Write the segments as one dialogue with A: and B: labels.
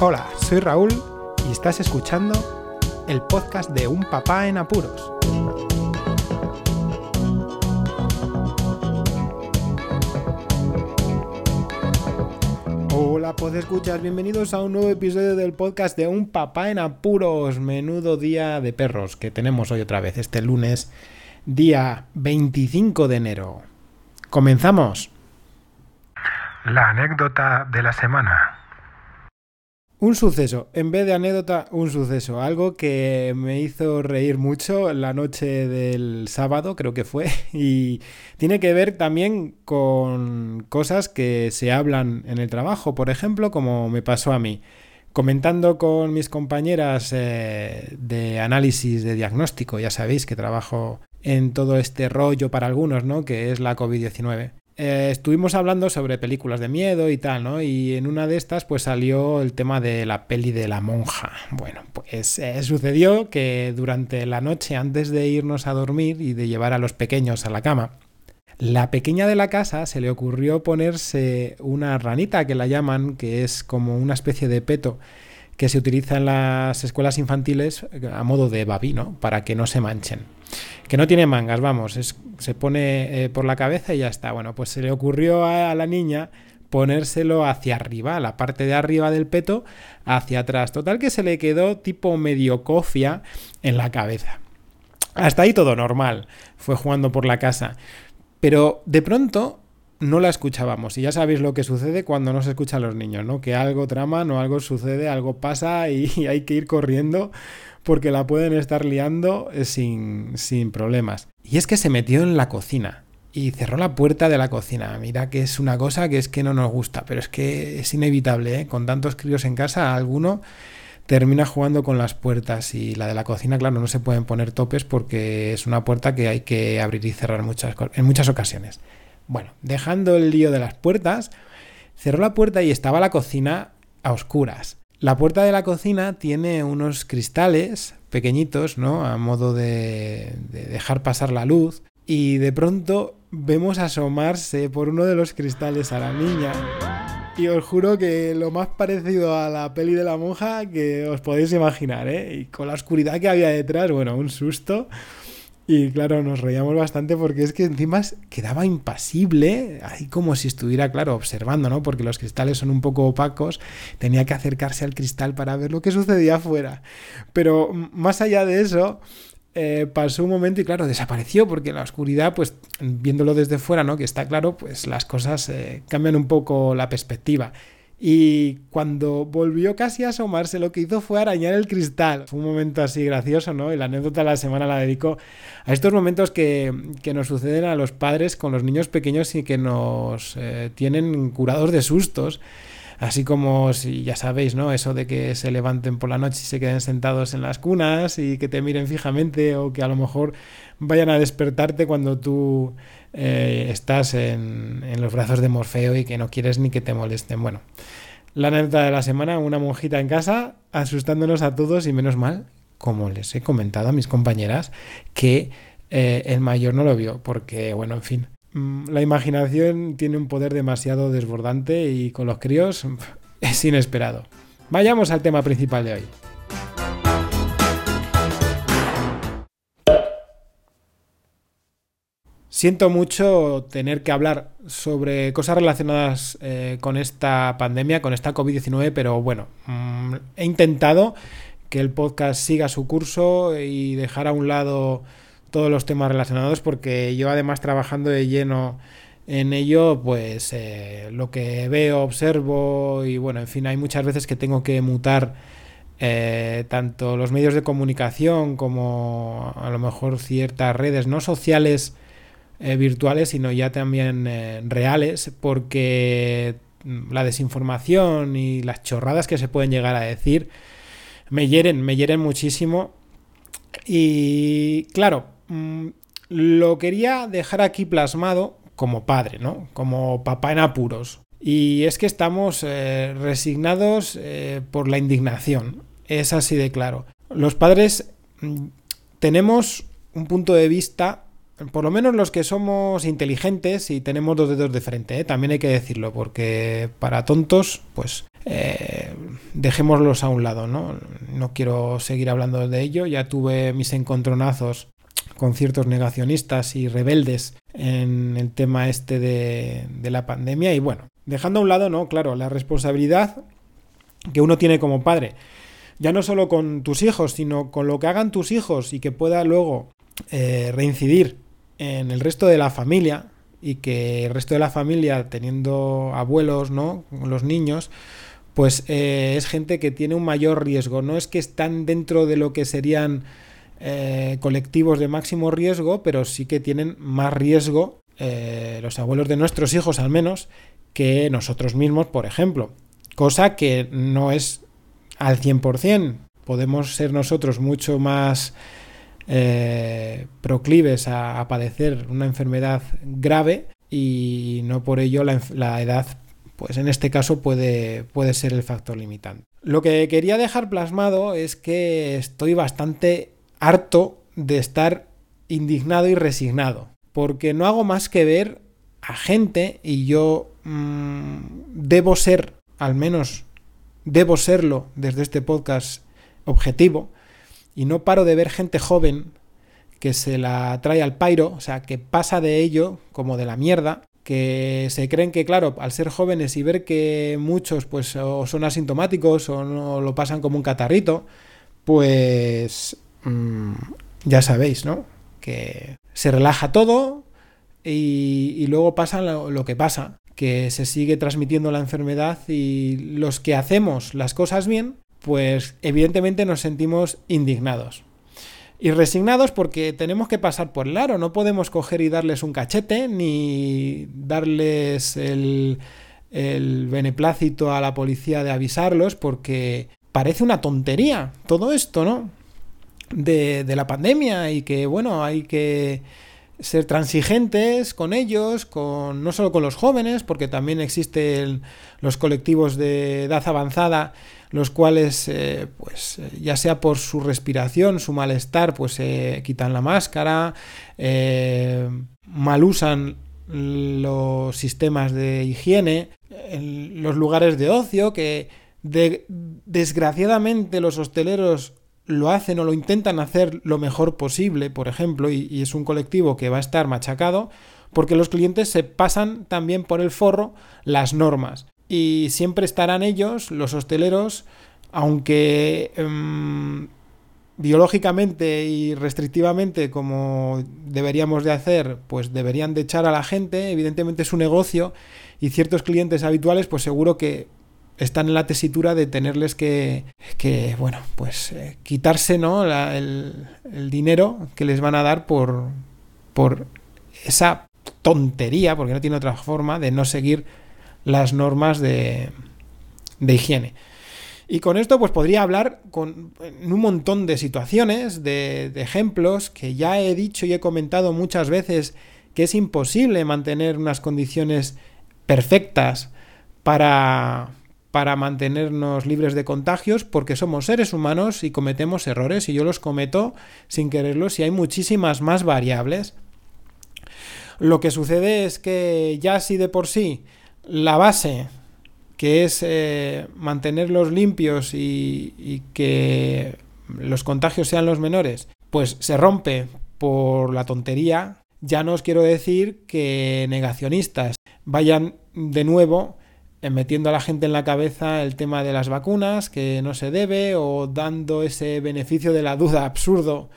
A: Hola, soy Raúl y estás escuchando el podcast de Un Papá en Apuros. Hola, pues escuchar, bienvenidos a un nuevo episodio del podcast de Un Papá en Apuros. Menudo día de perros que tenemos hoy otra vez, este lunes, día 25 de enero. Comenzamos. La anécdota de la semana. Un suceso, en vez de anécdota, un suceso. Algo que me hizo reír mucho la noche del sábado, creo que fue, y tiene que ver también con cosas que se hablan en el trabajo, por ejemplo, como me pasó a mí. Comentando con mis compañeras eh, de análisis de diagnóstico, ya sabéis que trabajo en todo este rollo para algunos, ¿no? Que es la COVID-19. Eh, estuvimos hablando sobre películas de miedo y tal, ¿no? Y en una de estas pues salió el tema de la peli de la monja. Bueno, pues eh, sucedió que durante la noche antes de irnos a dormir y de llevar a los pequeños a la cama, la pequeña de la casa se le ocurrió ponerse una ranita que la llaman, que es como una especie de peto que se utiliza en las escuelas infantiles a modo de babi, ¿no? Para que no se manchen que no tiene mangas, vamos, se pone eh, por la cabeza y ya está. Bueno, pues se le ocurrió a, la niña ponérselo hacia arriba, la parte de arriba del peto, hacia atrás. Total que se le quedó tipo medio cofia en la cabeza. Hasta ahí todo normal. Fue jugando por la casa. Pero de pronto no la escuchábamos. Y ya sabéis lo que sucede cuando no se escuchan los niños, ¿no? Que algo trama, no algo sucede, algo pasa y hay que ir corriendo porque la pueden estar liando eh, sin, sin problemas. Y es que se metió en la cocina y cerró la puerta de la cocina. Mira que es una cosa que es que no nos gusta, pero es que es inevitable, ¿eh? Con tantos críos en casa, alguno termina jugando con las puertas y la de la cocina, claro, no se pueden poner topes porque es una puerta que hay que abrir y cerrar muchas, en muchas ocasiones. Bueno, dejando el lío de las puertas, cerró la puerta y estaba la cocina a oscuras. La puerta de la cocina tiene unos cristales pequeñitos, ¿no? A modo de, dejar pasar la luz. Y de pronto vemos asomarse por uno de los cristales a la niña. Y os juro que lo más parecido a la peli de la monja que os podéis imaginar, ¿eh? Y con la oscuridad que había detrás, bueno, un susto. Y claro, nos reíamos bastante porque es que encima quedaba impasible, ahí como si estuviera, claro, observando, ¿no? Porque los cristales son un poco opacos, tenía que acercarse al cristal para ver lo que sucedía afuera. Pero más allá de eso, eh, pasó un momento y claro, desapareció porque la oscuridad, pues viéndolo desde fuera, ¿no? Que está claro, pues las cosas eh, cambian un poco la perspectiva. Y cuando volvió casi a asomarse, lo que hizo fue arañar el cristal. Fue un momento así gracioso, ¿no? Y la anécdota de la semana la dedico a estos momentos que, nos suceden a los padres con los niños pequeños y que nos eh, tienen curados de sustos. Así como si ya sabéis, ¿no? Eso de que se levanten por la noche y se queden sentados en las cunas y que te miren fijamente o que a lo mejor vayan a despertarte cuando tú eh, estás en, los brazos de Morfeo y que no quieres ni que te molesten. Bueno, la anécdota de la semana, una monjita en casa asustándonos a todos y menos mal, como les he comentado a mis compañeras, que eh, el mayor no lo vio, porque bueno, en fin, la imaginación tiene un poder demasiado desbordante y con los críos es inesperado. Vayamos al tema principal de hoy. Siento mucho tener que hablar sobre cosas relacionadas eh, con esta pandemia, con esta COVID-19, pero bueno, mm, he intentado que el podcast siga su curso y dejar a un lado todos los temas relacionados porque yo además trabajando de lleno en ello, pues eh, lo que veo, observo y bueno, en fin, hay muchas veces que tengo que mutar eh, tanto los medios de comunicación como a lo mejor ciertas redes no sociales eh, virtuales, sino ya también reales, porque la desinformación y las chorradas que se pueden llegar a decir me hieren, me hieren muchísimo. Y claro, mm, lo quería dejar aquí plasmado como padre, ¿no? Como papá en apuros. Y es que estamos eh, resignados por la indignación. Es así de claro. Los padres mm, tenemos un punto de vista por lo menos los que somos inteligentes y tenemos dos dedos de frente, ¿eh? también hay que decirlo, porque para tontos, pues eh, dejémoslos a un lado, ¿no? No quiero seguir hablando de ello, ya tuve mis encontronazos con ciertos negacionistas y rebeldes en el tema este de, la pandemia y bueno, dejando a un lado, ¿no? Claro, la responsabilidad que uno tiene como padre, ya no solo con tus hijos, sino con lo que hagan tus hijos y que pueda luego eh, reincidir en el resto de la familia y que el resto de la familia, teniendo abuelos, ¿no? Los niños, pues eh, es gente que tiene un mayor riesgo. No es que están dentro de lo que serían eh, colectivos de máximo riesgo, pero sí que tienen más riesgo los abuelos de nuestros hijos al menos que nosotros mismos, por ejemplo. Cosa que no es al 100%. Podemos ser nosotros mucho más eh, proclives a, padecer una enfermedad grave y no por ello la, edad, pues en este caso puede, puede ser el factor limitante. Lo que quería dejar plasmado es que estoy bastante harto de estar indignado y resignado, porque no hago más que ver a gente y yo mm, debo ser, al menos debo serlo desde este podcast objetivo, y no paro de ver gente joven que se la trae al pairo, o sea, que pasa de ello como de la mierda, que se creen que, claro, al ser jóvenes y ver que muchos pues o son asintomáticos o no lo pasan como un catarrito, pues mmm, ya sabéis, ¿no? Que se relaja todo y, luego pasa lo, que pasa, que se sigue transmitiendo la enfermedad y los que hacemos las cosas bien, pues evidentemente nos sentimos indignados. Y resignados porque tenemos que pasar por el aro, no podemos coger y darles un cachete, ni darles el beneplácito a la policía de avisarlos, porque parece una tontería todo esto, ¿no? De, la pandemia y que, bueno, hay que ser transigentes con ellos, con no solo con los jóvenes, porque también existen los colectivos de edad avanzada los cuales, eh, pues, eh, ya sea por su respiración, su malestar, pues se quitan la máscara, eh, mal usan los sistemas de higiene, los lugares de ocio, que desgraciadamente los hosteleros lo hacen o lo intentan hacer lo mejor posible, por ejemplo, y, es un colectivo que va a estar machacado, porque los clientes se pasan también por el forro las normas. Y siempre estarán ellos, los hosteleros, aunque em, biológicamente y restrictivamente como deberíamos de hacer, pues deberían de echar a la gente, evidentemente es un negocio y ciertos clientes habituales pues seguro que están en la tesitura de tenerles que, que bueno, pues eh, quitarse ¿no? el, el, dinero que les van a dar por, por esa tontería, porque no tiene otra forma, de no seguir las normas de, de higiene. Y con esto pues podría hablar con, en un montón de situaciones, de, de, ejemplos que ya he dicho y he comentado muchas veces que es imposible mantener unas condiciones perfectas para, para mantenernos libres de contagios porque somos seres humanos y cometemos errores y yo los cometo sin quererlos y hay muchísimas más variables. Lo que sucede es que ya si de por sí la base, que es eh, mantenerlos limpios y, y que los contagios sean los menores, pues se rompe por la tontería, ya no os quiero decir que negacionistas vayan de nuevo metiendo a la gente en la cabeza el tema de las vacunas, que no se debe, o dando ese beneficio de la duda absurdo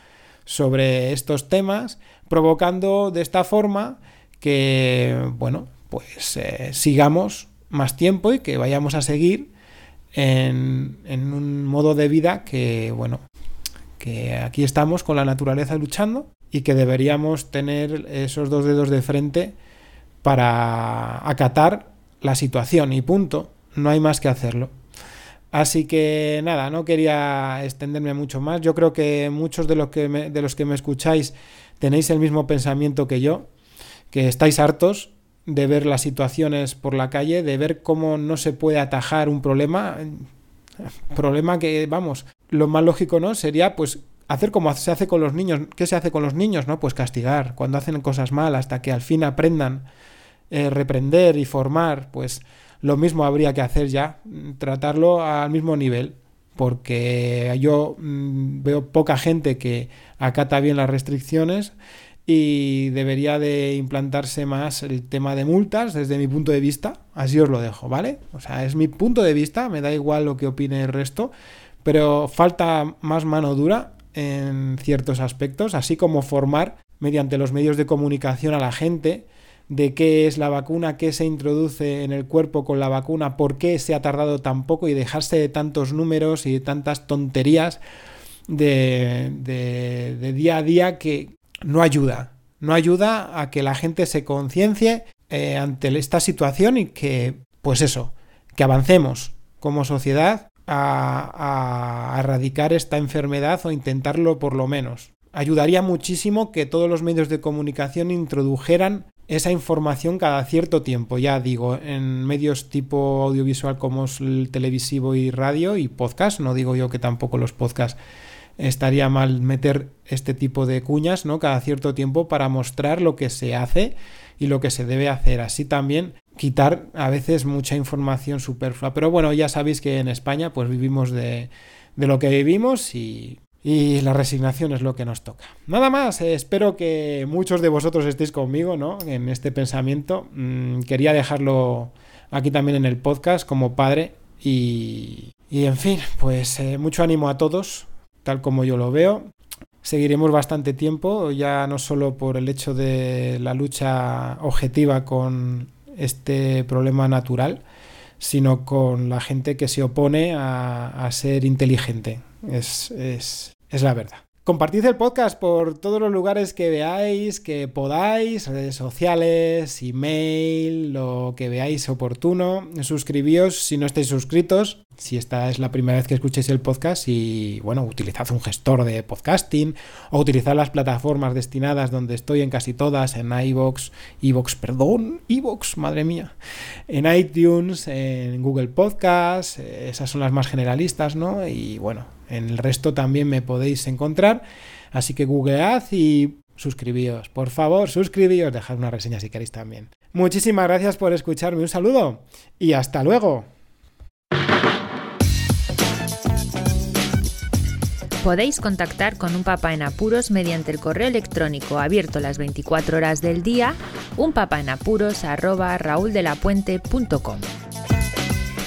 A: sobre estos temas, provocando de esta forma que, bueno, pues eh, sigamos más tiempo y que vayamos a seguir en, en, un modo de vida que, bueno, que aquí estamos con la naturaleza luchando y que deberíamos tener esos dos dedos de frente para acatar la situación y punto, no hay más que hacerlo. Así que nada, no quería extenderme mucho más. Yo creo que muchos de los que me, de los que me escucháis tenéis el mismo pensamiento que yo, que estáis hartos de ver las situaciones por la calle, de ver cómo no se puede atajar un problema, problema que, vamos, lo más lógico, ¿no? Sería, pues, hacer como se hace con los niños. ¿Qué se hace con los niños, no? Pues castigar, cuando hacen cosas mal, hasta que al fin aprendan, eh, reprender y formar, pues, lo mismo habría que hacer ya, tratarlo al mismo nivel, porque yo mm, veo poca gente que acata bien las restricciones y debería de implantarse más el tema de multas desde mi punto de vista, así os lo dejo, ¿vale? O sea, es mi punto de vista, me da igual lo que opine el resto, pero falta más mano dura en ciertos aspectos, así como formar mediante los medios de comunicación a la gente de qué es la vacuna, qué se introduce en el cuerpo con la vacuna, por qué se ha tardado tan poco y dejarse de tantos números y de tantas tonterías de, de, día a día que no ayuda. No ayuda a que la gente se conciencie eh, ante esta situación y que, pues eso, que avancemos como sociedad a, a erradicar esta enfermedad o intentarlo por lo menos ayudaría muchísimo que todos los medios de comunicación introdujeran esa información cada cierto tiempo, ya digo, en medios tipo audiovisual como el televisivo y radio y podcast, no digo yo que tampoco los podcasts estaría mal meter este tipo de cuñas, ¿no? Cada cierto tiempo para mostrar lo que se hace y lo que se debe hacer. Así también quitar a veces mucha información superflua. Pero bueno, ya sabéis que en España pues vivimos de, de lo que vivimos y y la resignación es lo que nos toca. Nada más, eh, espero que muchos de vosotros estéis conmigo ¿no? en este pensamiento. Mm, quería dejarlo aquí también en el podcast como padre y, y en fin, pues eh, mucho ánimo a todos, tal como yo lo veo. Seguiremos bastante tiempo, ya no solo por el hecho de la lucha objetiva con este problema natural, sino con la gente que se opone a, a ser inteligente, es, es, es la verdad. Compartid el podcast por todos los lugares que veáis, que podáis, redes sociales, email, lo que veáis oportuno. Suscribíos si no estáis suscritos, si esta es la primera vez que escuchéis el podcast y bueno, utilizad un gestor de podcasting o utilizad las plataformas destinadas donde estoy en casi todas, en iVoox, iVoox, perdón, iVoox, madre mía, en iTunes, en Google Podcast, esas son las más generalistas, ¿no? Y bueno, en el resto también me podéis encontrar. Así que googlead y suscribíos. Por favor, suscribíos. Dejad una reseña si queréis también. Muchísimas gracias por escucharme. Un saludo y hasta luego.
B: Podéis contactar con un papá en apuros mediante el correo electrónico abierto las 24 horas del día, unpapaenapuros@rauldelapuente.com.